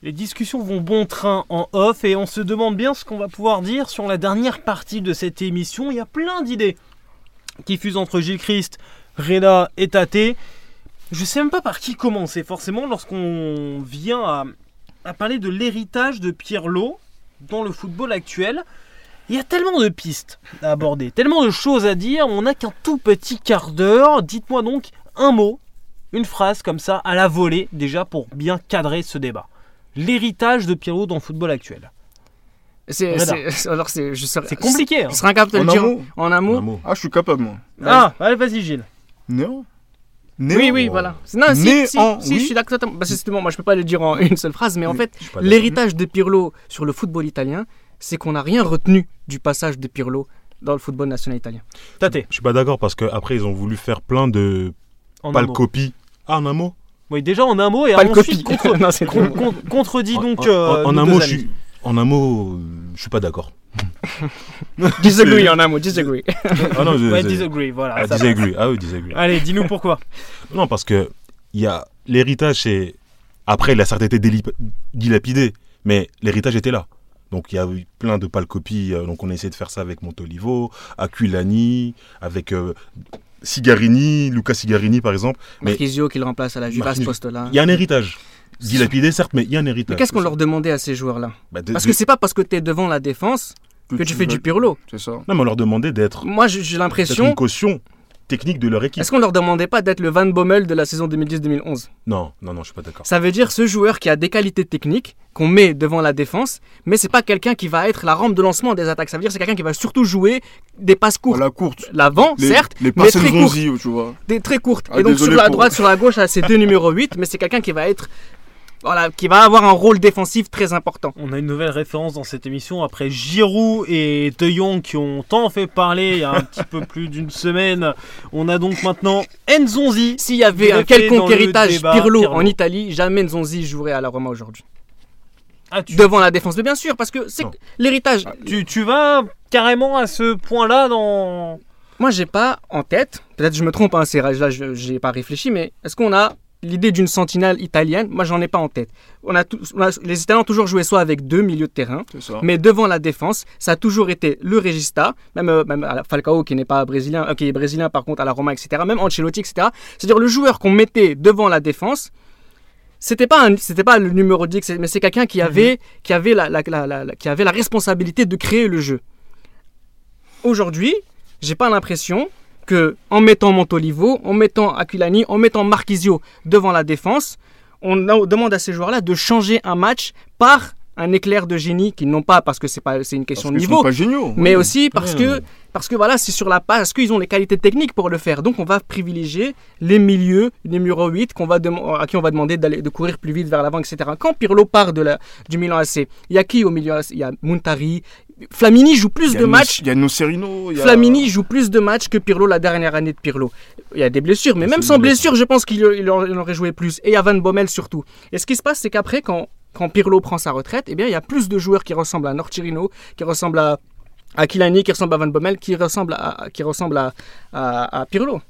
Les discussions vont bon train en off et on se demande bien ce qu'on va pouvoir dire sur la dernière partie de cette émission. Il y a plein d'idées qui fusent entre Gilles Christ, Reda et Tate. Je sais même pas par qui commencer forcément lorsqu'on vient à, à parler de l'héritage de Pirlo dans le football actuel. Il y a tellement de pistes à aborder, tellement de choses à dire, on n'a qu'un tout petit quart d'heure. Dites-moi donc un mot, une phrase comme ça, à la volée, déjà pour bien cadrer ce débat. L'héritage de Pirlo dans le football actuel. C'est, alors c'est, je serais, C'est compliqué. hein. Je serais incapable de En le dire mot en un mot. Ah, je suis capable, moi. Ah, allez, vas-y Gilles. Néant Oui, oui, voilà. Non, si, si, en- si, oui. je suis d'accord. Bah, c'est justement, moi, je peux pas le dire en une seule phrase, mais en fait, pas l'héritage de Pirlo sur le football italien, c'est qu'on n'a rien retenu du passage de Pirlo dans le football national italien. Tate, Je suis pas d'accord parce qu'après, ils ont voulu faire plein de en pâles mot. copies. Ah, en un mot Oui, déjà en un mot et Pas le ensuite copie. contre, non, c'est con- trop. con- contredit En- donc. en, euh, en nos un deux mot, je amis. suis, en un mot, euh, je suis pas d'accord. Disagree en un mot, disagree. Ah non, je, Ouais, je- disagree, voilà. ah, ça va. disagree. Ah oui, disagree. Allez, dis-nous pourquoi. Non, parce que il y a l'héritage, c'est après il a certes été délip- dilapidé, mais l'héritage était là. Donc il y a eu plein de pâles copies. euh, Donc on a essayé de faire ça avec Montolivo, Aquilani, avec euh, Sigarini, Luca Sigarini par exemple. Mais Marquisio qui le remplace à la Juve à ce Marquisio. poste-là. il y a un héritage. Dilapidé certes, mais il y a un héritage. Mais qu'est-ce qu'on leur demandait à ces joueurs-là Bah, de- Parce de- que c'est pas parce que tu es devant la défense que tu fais du Pirlo. C'est ça. Non, mais on leur demandait d'être Moi, j'ai d'être une l'impression. caution technique de leur équipe. Est-ce qu'on leur demandait pas d'être le Van Bommel de la saison 2010-2011 Non, non, non, je suis pas d'accord. Ça veut dire ce joueur qui a des qualités techniques qu'on met devant la défense, mais c'est pas quelqu'un qui va être la rampe de lancement des attaques. Ça veut dire que c'est quelqu'un qui va surtout jouer des passes courtes. La courte. L'avant, Les, certes, les mais passes très courtes. Nzonzi, tu vois. Des très courtes. Ah, et donc sur la pour- droite, sur la gauche, c'est deux numéros 8, mais c'est quelqu'un qui va être voilà, qui va avoir un rôle défensif très important. On a une nouvelle référence dans cette émission après Giroud et De Jong qui ont tant fait parler il y a un petit peu plus d'une semaine. On a donc maintenant Nzonzi. S'il y avait un quelconque héritage débat Pirlo, Pirlo. en Italie, jamais Nzonzi jouerait à la Roma aujourd'hui. Ah, tu, Devant la défense, mais bien sûr, parce que c'est l'héritage. tu, tu vas carrément à ce point-là dans. Moi, j'ai pas en tête, peut-être je me trompe, hein, là, je j'ai pas réfléchi, mais est-ce qu'on a l'idée d'une sentinelle italienne Moi, j'en ai pas en tête. On a, on a- les Italiens ont toujours joué soit avec deux milieux de terrain, mais devant la défense, ça a toujours été le Regista, même, euh, même la- Falcao qui n'est pas brésilien, euh, qui est brésilien par contre à la Roma, etc. Même Ancelotti, etc. C'est-à-dire le joueur qu'on mettait devant la défense. C'était pas un- c'était pas le numéro 10, c'est- mais c'est quelqu'un qui avait qui avait la- la- qui avait la responsabilité de créer le jeu. Aujourd'hui, j'ai pas l'impression que en mettant Montolivo, en mettant Aquilani, en mettant Marquisio devant la défense, on demande à ces joueurs-là de changer un match par un éclair de génie qu'ils n'ont pas parce que c'est pas c'est une question Parce de niveau, sont pas géniaux. mais oui. aussi parce Ouais. que parce que voilà, c'est sur la passe, parce qu'ils ont les qualités techniques pour le faire. Donc on va privilégier les milieux, numéro 8 qu'on va à qui on va demander d'aller de courir plus vite vers l'avant, etc. Quand Pirlo part de la, du Milan AC, il y a qui au milieu AC Il y a Montari, Flamini joue plus de matchs Il y a Nocerino. a- Flamini joue plus de matchs que Pirlo la dernière année de Pirlo. Il y a des blessures, mais même sans blessure. je pense qu'il il aurait joué plus. Et il y a Van Bommel surtout. Et ce qui se passe, c'est qu'après, quand, quand Pirlo prend sa retraite, eh bien, il y a plus de joueurs qui ressemblent à Nortirino, qui ressemblent à Aquilani, qui ressemblent à Van Bommel, qui ressemblent à, qui ressemblent à, à- Pirlo.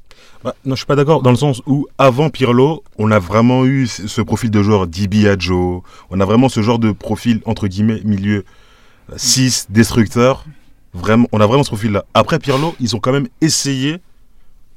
Bah, non, je suis pas d'accord dans le sens où avant Pirlo, on a vraiment eu ce profil de joueur Dibiaggio. On a vraiment ce genre de profil entre guillemets milieu 6 destructeur. Vraiment, on a vraiment ce profil-là. Après Pirlo, ils ont quand même essayé,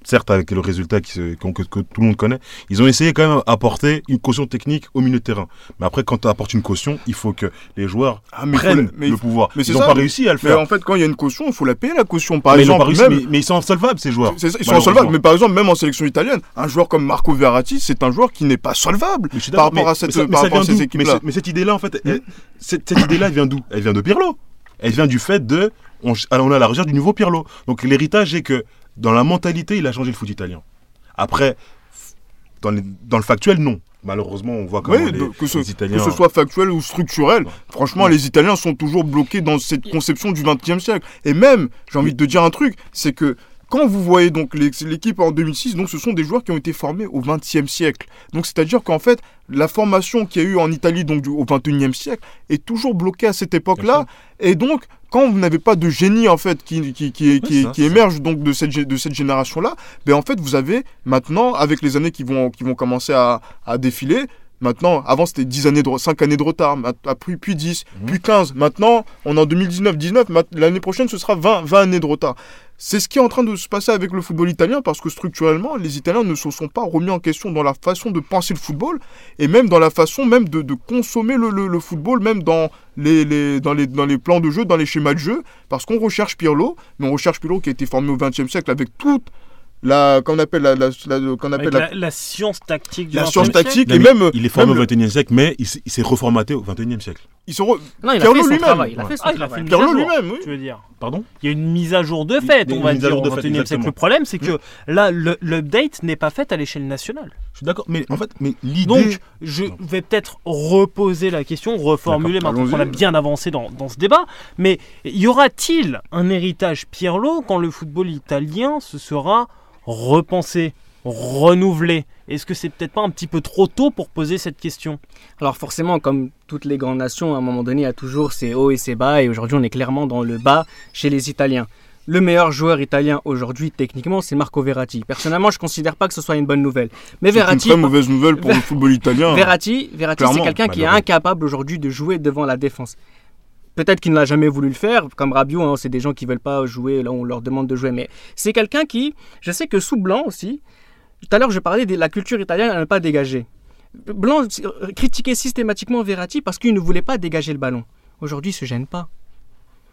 certes avec le résultat que, que tout le monde connaît, ils ont essayé quand même d'apporter une caution technique au milieu de terrain. Mais après, quand tu apportes une caution, il faut que les joueurs Ah, mais faut prennent mais le pouvoir. mais ils n'ont pas mais- réussi à le Mais faire. en fait, quand il y a une caution, il faut la payer la caution. Par mais, ils exemple, pas réussi, même- mais- mais ils sont insolvables ces joueurs. Ça, ils sont insolvables. Mais par exemple, même en sélection italienne, un joueur comme Marco Verratti, c'est un joueur qui n'est pas solvable Mais par rapport mais- à cette, mais ça- mais par ça rapport à vient ces d'où Mais équipes-là. ce- Mais cette idée-là, en fait, elle- cette, cette idée-là, elle vient d'où? Elle vient de Pirlo. Elle vient du fait de. On, on à la recherche du nouveau Pirlo. Donc l'héritage est que dans la mentalité, il a changé le foot italien. Après, dans, les- dans le factuel, non. Malheureusement, on voit comment Oui, les, que, ce, les Italiens. que ce soit factuel ou structurel, franchement, les Italiens sont toujours bloqués dans cette conception du XXe siècle. Et même, j'ai envie de te dire un truc, c'est que quand vous voyez donc l'équipe en 2006, donc ce sont des joueurs qui ont été formés au XXe siècle. Donc c'est-à-dire qu'en fait, la formation qu'il y a eu en Italie donc du- au XXIe siècle est toujours bloquée à cette époque-là. Et donc, quand vous n'avez pas de génie en fait qui, qui, qui, qui, ça, qui c'est émerge donc de cette, de cette génération-là, ben en fait vous avez maintenant, avec les années qui vont, qui vont commencer à, à défiler, Maintenant, avant c'était 10 années de, 5 années de retard, mat- après, puis 10, Mhm. puis 15. Maintenant, on est en 2019, 19, mat- l'année prochaine ce sera 20, 20 années de retard. C'est ce qui est en train de se passer avec le football italien parce que structurellement, les Italiens ne se sont pas remis en question dans la façon de penser le football et même dans la façon même de, consommer le, football, même dans les, les- dans, les, dans les plans de jeu, dans les schémas de jeu, parce qu'on recherche Pirlo, mais on recherche Pirlo qui a été formé au XXe siècle avec toute la, qu'on appelle la, la- la- qu'on appelle la, la, la science tactique du la 20e science siècle. tactique Non, et même il est formé même au 21e siècle, mais il s'est il s'est reformaté au 21e siècle. ils sont re- Non, il a Pirlo fait son lui-même. Il a Ouais. fait son Ah, travail. lui-même, oui. tu veux dire. Pardon Il y a une mise à jour de fait, Il on va dire, au de 21e fait, siècle. Le problème, c'est que là, le- l'update n'est pas fait à l'échelle nationale. Je suis d'accord, mais en fait, mais l'idée. Donc, je vais peut-être reposer la question, reformuler maintenant qu'on a bien avancé dans, dans ce débat. Mais y aura-t-il un héritage Pirlo quand le football italien se sera repensé, renouvelé Est-ce que c'est peut-être pas un petit peu trop tôt pour poser cette question? Alors forcément, comme toutes les grandes nations, à un moment donné, il y a toujours ses hauts et ses bas, et aujourd'hui on est clairement dans le bas chez les Italiens. Le meilleur joueur italien aujourd'hui, techniquement, c'est Marco Verratti. Personnellement, je ne considère pas que ce soit une bonne nouvelle. Mais c'est une Verratti, très mauvaise nouvelle pour le football italien. Verratti, Verratti c'est quelqu'un qui est incapable aujourd'hui de jouer devant la défense. Peut-être qu'il n'a jamais voulu le faire, comme Rabiot, hein, c'est des gens qui veulent pas jouer, là on leur demande de jouer, mais c'est quelqu'un qui, je sais que sous Blanc aussi, tout à l'heure je parlais de la culture italienne à ne pas dégager. Blanc euh, critiquait systématiquement Verratti parce qu'il ne voulait pas dégager le ballon. Aujourd'hui, il se gêne pas.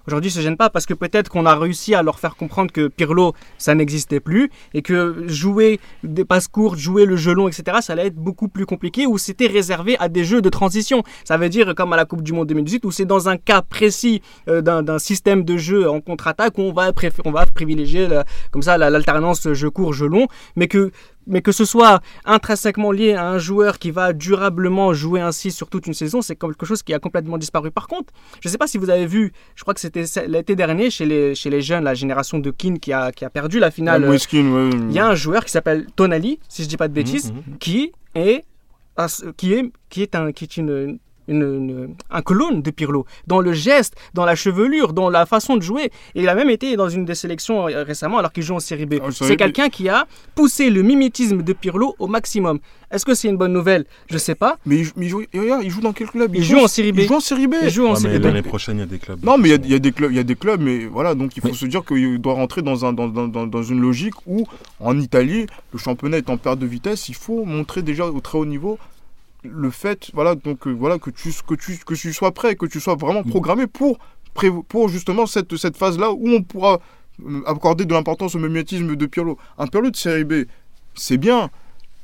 Aujourd'hui, se gêne pas parce que peut-être qu'on a réussi à leur faire comprendre que Pirlo, ça n'existait plus et que jouer des passes courtes, jouer le jeu long, etc., ça allait être beaucoup plus compliqué ou c'était réservé à des jeux de transition. Ça veut dire comme à la Coupe du Monde 2018 où c'est dans un cas précis euh, d'un système de jeu en contre-attaque où on va, on va privilégier la- comme ça la- l'alternance jeu court, jeu long, mais que mais que ce soit intrinsèquement lié à un joueur qui va durablement jouer ainsi sur toute une saison, c'est quelque chose qui a complètement disparu. Par contre, je ne sais pas si vous avez vu, je crois que c'était l'été dernier chez les, chez les jeunes, la génération de Keane qui a, qui a perdu la finale. Ah. Il y a un joueur qui s'appelle Tonali, si je dis pas de bêtises, Mhm, qui est qui est qui est un qui est une une- une- un clone de Pirlo, dans le geste, dans la chevelure, dans la façon de jouer. Et il a même été dans une des sélections euh, récemment alors qu'il joue en Série B. Ah, C'est quelqu'un qui a poussé le mimétisme de Pirlo au maximum. Est-ce que c'est une bonne nouvelle? Je sais pas. Mais il, mais il joue, il joue dans quel club? Il joue en Série B. Il joue en Série B. Il joue en Série B. l'année prochaine, il y a des clubs. Non, mais il y a- il y, a des clubs, il y a des clubs, mais voilà, donc il faut Mais- se dire qu'il doit rentrer dans, un, dans, dans, dans- dans une logique où, en Italie, le championnat est en perte de vitesse, il faut montrer déjà au très haut niveau le fait, voilà, donc euh, voilà, que tu, que tu, que tu sois prêt, que tu sois vraiment Mm. programmé pour, pour justement cette, cette phase-là où on pourra euh, accorder de l'importance au mimétisme de Pirlo. Un Pirlo de série B, c'est bien,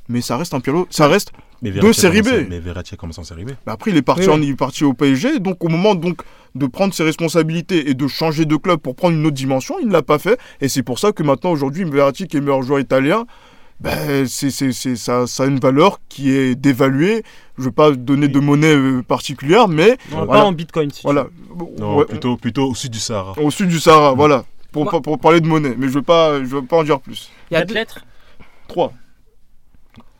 mais ça reste un Pirlo, ça reste Mais de Série B. Mais Verratti a commencé en série B. bah après, il est parti, Oui, en- il est parti au PSG. Donc, au moment donc de prendre ses responsabilités et de changer de club pour prendre une autre dimension, il ne l'a pas fait. Et c'est pour ça que maintenant, aujourd'hui, Verratti, qui est le meilleur joueur italien, ben, c'est, c'est, c'est- ça, ça a une valeur qui est dévaluée. Je ne veux pas donner de monnaie euh, particulière, mais Non, Voilà. Pas en bitcoin. si tu voilà. veux. Non, Ouais, plutôt, plutôt au sud du Sahara. au sud du Sahara, voilà. Pour, pour, pour parler de monnaie. Mais je ne veux, pas- je veux pas en dire plus. Il y a Quatre deux- lettres 3.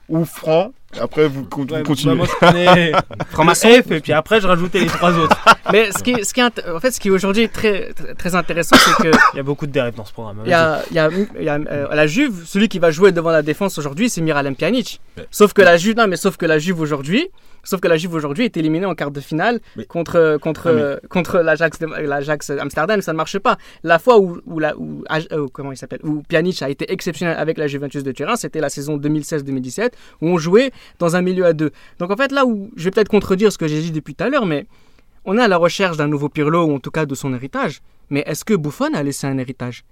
Ou franc. Après, vous, con- Ouais, vous continuez. bah, moi, je prenais Franc-maçon. et puis après je rajoutais les trois autres. Mais ce qui, est- ce qui est int- en fait, ce qui est aujourd'hui très, très, très intéressant, c'est que Il y a beaucoup de dérives dans ce programme. Il y a, il y a- il y a, euh, la Juve, celui qui va jouer devant la défense aujourd'hui, c'est Miralem Pjanic. Ouais. Sauf que la Juve, non, mais sauf que la Juve aujourd'hui, sauf que la Juve aujourd'hui est éliminée en quart de finale contre contre Ah, mais- euh, contre l'Ajax Amsterdam, ça ne marche pas. La fois où, où la où, euh, comment il s'appelle où Pjanic a été exceptionnel avec la Juventus de Turin, c'était la saison 2016-2017 où on jouait dans un milieu à deux. Donc en fait là où je vais peut-être contredire ce que j'ai dit depuis tout à l'heure, mais on est à la recherche d'un nouveau Pirlo ou en tout cas de son héritage. Mais est-ce que Buffon a laissé un héritage?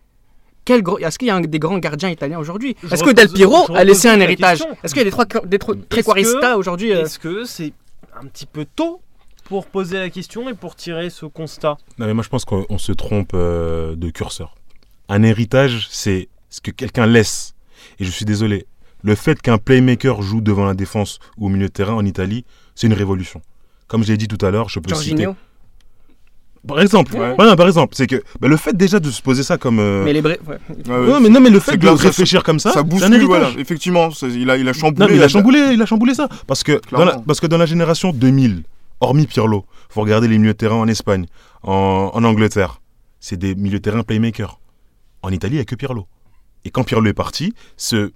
Quel gros- Est-ce qu'il y a un- des grands gardiens italiens aujourd'hui Je Est-ce que Del Piero a laissé un la héritage question. Est-ce qu'il y a des trois, des trois Est-ce Trequarista que- aujourd'hui euh, Est-ce que c'est un petit peu tôt pour poser la question et pour tirer ce constat? Non, mais moi, je pense qu'on on se trompe euh, de curseur. Un héritage, c'est ce que quelqu'un laisse. Et je suis désolé, le fait qu'un playmaker joue devant la défense ou au milieu de terrain en Italie, c'est une révolution. Comme je l'ai dit tout à l'heure, je peux citer. Par exemple, Ouais. Ouais, non, par exemple, c'est que bah, le fait déjà de se poser ça comme. euh, Mais les Bré- ouais. Ouais, ouais, non, mais, non, mais le fait de ça- réfléchir comme ça, ça bouscule, voilà. Effectivement, il a, il a chamboulé. Non, mais il a chamboulé, il a chamboulé ça. Parce que, dans la, parce que dans la génération 2000, hormis Pirlo, faut regarder les milieux de terrain en Espagne, en, en Angleterre. C'est des milieux de terrain playmakers. En Italie, il n'y a que Pirlo. Et quand Pirlo est parti, ce,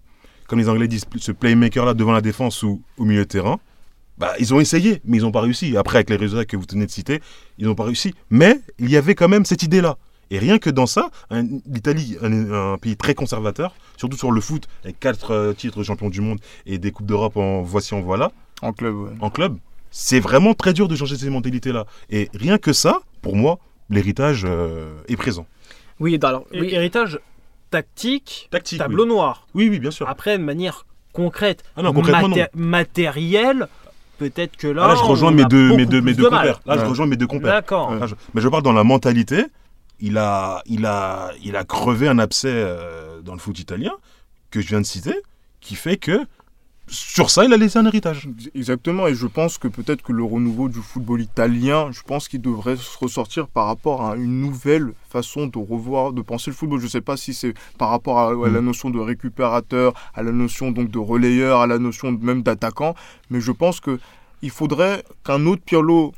comme les Anglais disent, ce playmaker-là devant la défense ou au milieu de terrain, Bah, ils ont essayé, mais ils n'ont pas réussi. Après, avec les résultats que vous tenez de citer, ils n'ont pas réussi. Mais il y avait quand même cette idée-là. Et rien que dans ça, l'Italie, un, un pays très conservateur, surtout sur le foot, avec quatre euh, titres de champion du monde et des coupes d'Europe en voici en voilà, En club, ouais. en club, c'est vraiment très dur de changer ces mentalités-là. Et rien que ça, pour moi, l'héritage euh, est présent. Oui, alors, Hé- oui, Héritage tactique, Tactique. tableau noir. Oui, oui, bien sûr. Après, de manière concrète, Ah non, concrètement, non. matérielle, peut-être que là. Ah, là, je rejoins mes deux, mes deux, mes deux compères. Là, je rejoins mes deux compères. D'accord. Ouais. Là, je- Mais je parle dans la mentalité. Il a, il a, il a crevé un abcès euh, dans le foot italien que je viens de citer, qui fait que sur ça, il a laissé un héritage. Exactement, et je pense que peut-être que le renouveau du football italien, je pense qu'il devrait se ressortir par rapport à une nouvelle façon de revoir, de penser le football. Je ne sais pas si c'est par rapport à, à la Mm. notion de récupérateur, à la notion donc de relayeur, à la notion même d'attaquant, mais je pense que il faudrait qu'un autre Pirlo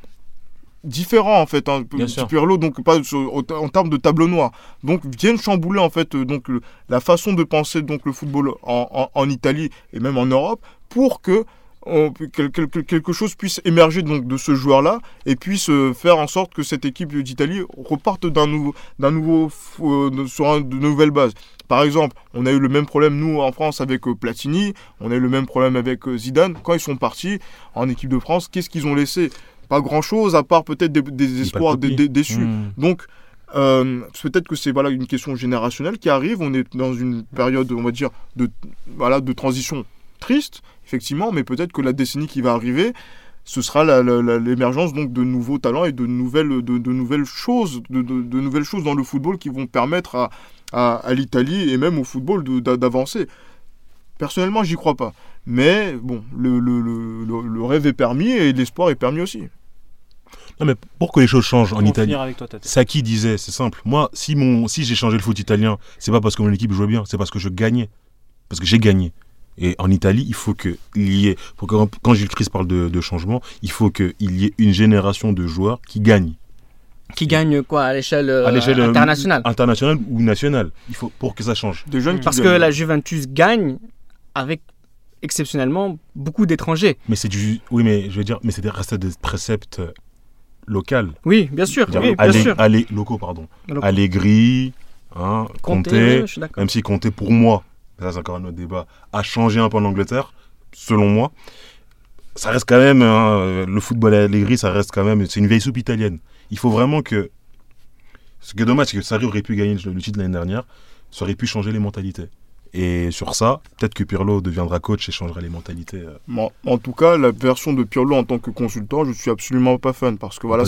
différent en fait hein. Pirlo donc pas sur- en, termes de tableau noir donc vienne chambouler en fait euh, donc le- la façon de penser donc le football en, en- en Italie et même en Europe pour que on- quel- quel- quel- quelque chose puisse émerger donc de ce joueur-là et puisse euh, faire en sorte que cette équipe d'Italie reparte d'un nouveau, d'un nouveau euh, sur un- de nouvelles bases. Par exemple, on a eu le même problème nous en France avec Platini, on a eu le même problème avec Zidane. Quand ils sont partis en équipe de France, qu'est-ce qu'ils ont laissé? Pas grand-chose à part peut-être des, des espoirs déçus. Hmm. Donc, euh, peut-être que c'est voilà une question générationnelle qui arrive. On est dans une période, on va dire, de voilà de transition triste, effectivement, mais peut-être que la décennie qui va arriver, ce sera l'émergence donc de nouveaux talents et de nouvelles de, de nouvelles choses, de, de- de nouvelles choses dans le football qui vont permettre à, à, à l'Italie et même au football d'avancer. Personnellement, j'y crois pas. Mais bon, le, le, le, le- le rêve est permis et l'espoir est permis aussi. Non, mais pour que les choses changent en Italie, toi. Saki disait, c'est simple. Moi, si, mon, si j'ai changé le foot italien, c'est pas parce que mon équipe jouait bien, c'est parce que je gagnais. Parce que j'ai gagné. Et en Italie, il faut qu'il y ait, faut que, quand Gilles Christ parle de, de changement, il faut qu'il y ait une génération de joueurs qui gagnent. qui gagne quoi à l'échelle euh, euh, internationale internationale ou nationale. Il faut pour que ça change. Jeunes Parce que gagnent. la Juventus gagne avec exceptionnellement beaucoup d'étrangers. Mais c'est du, oui, mais je veux dire, mais c'est des restes des préceptes locaux. Oui, bien sûr, oui, bien Allé- sûr. Allé- locaux, pardon. Locaux. Allegri, hein, même si Conte, pour moi, ça c'est encore un autre débat, a changé un peu en Angleterre, selon moi. Ça reste quand même, hein, le football à Allegri, ça reste quand même, c'est une vieille soupe italienne. Il faut vraiment que. Ce qui est dommage, c'est que Sarri aurait pu gagner le titre l'année dernière, ça aurait pu changer les mentalités. Et sur ça, peut-être que Pirlo deviendra coach et changera les mentalités. euh, Bon, en tout cas, la version de Pirlo en tant que consultant, je suis absolument pas fan parce que voilà,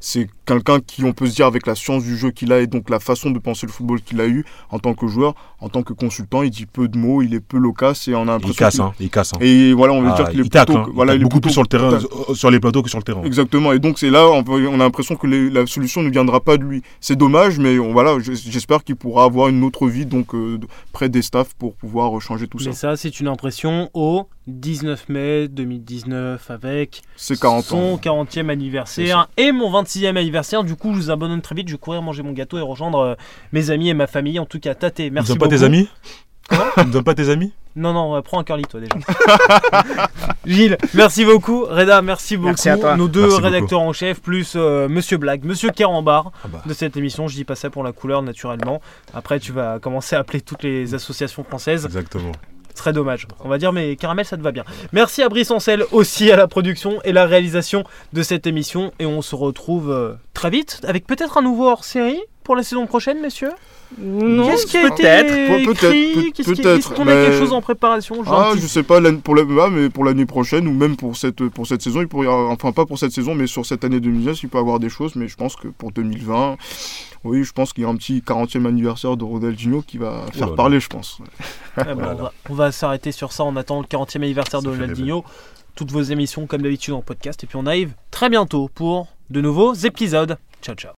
c'est quelqu'un qui, on peut se dire, avec la science du jeu qu'il a et donc la façon de penser le football qu'il a eu en tant que joueur, en tant que consultant, il dit peu de mots, il est peu loquace et on a Il l'impression casse, qu'il- hein, il casse. hein. Et voilà, on veut Ah, dire qu'il est il tacle, plutôt- hein, il voilà, il est beaucoup plus sur le terrain, euh, sur les plateaux que sur le terrain. Exactement. Et donc c'est là, on, peut- on a l'impression que les- la solution ne viendra pas de lui. C'est dommage, mais on, voilà, j'espère qu'il pourra avoir une autre vie donc euh, près des pour pouvoir changer tout ça. Mais ça, c'est une impression au 19 mai 2019 avec C'est 40 son ans. 40e anniversaire et mon 26e anniversaire. Du coup, je vous abandonne très vite. Je vais courir manger mon gâteau et rejoindre euh, mes amis et ma famille. En tout cas, Tate, Tu merci donnes pas beaucoup. tes amis Tu me donnes pas tes amis? Non, non, prends un curly, toi déjà. Gilles, merci beaucoup. Reda, merci beaucoup. Merci à toi. Nos deux Merci beaucoup. rédacteurs en chef, plus euh, Monsieur Blague, Monsieur Carambar Ah bah. de cette émission. Je dis pas ça pour la couleur, naturellement. Après, tu vas commencer à appeler toutes les associations françaises. Exactement. Ce serait dommage. On va dire, mais Caramel, ça te va bien. Merci à Brice Ancel aussi à la production et la réalisation de cette émission. Et on se retrouve euh, très vite avec peut-être un nouveau hors-série pour la saison prochaine, messieurs? Non, Qu'est-ce qui a peut-être. Pe- peut-être, peut-être, Est-ce qu'on a quelque chose en préparation Genre Ah, petit- je sais pas pour la, ah, mais pour l'année prochaine ou même pour cette pour cette saison, il pourrait enfin pas pour cette saison, mais sur cette année 2019, il peut y avoir des choses. Mais je pense que pour 2020, oui, je pense qu'il y a un petit 40e anniversaire de Ronaldinho qui va faire là là. parler, je pense. Ah bah, Voilà. on va, on va s'arrêter sur ça. On attend le 40e anniversaire de Ça fait Ronaldinho. Toutes vos émissions, comme d'habitude, en podcast. Et puis on arrive très bientôt pour de nouveaux épisodes. Ciao, ciao.